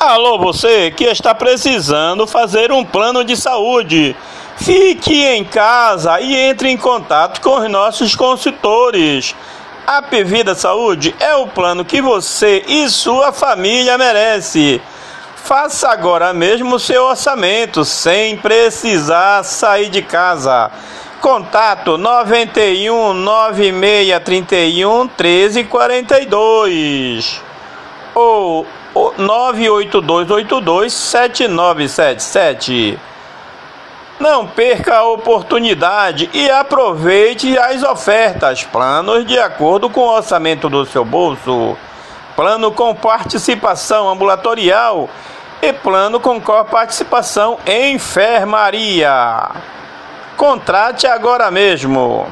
Alô, você que está precisando fazer um plano de saúde. Fique em casa e entre em contato com os nossos consultores. A Vida Saúde é o plano que você e sua família merece. Faça agora mesmo o seu orçamento sem precisar sair de casa. Contato 91 9631 1342 ou 982827977. Não perca a oportunidade e aproveite as ofertas. Planos de acordo com o orçamento do seu bolso. Plano com participação ambulatorial e plano com participação enfermaria. Contrate agora mesmo.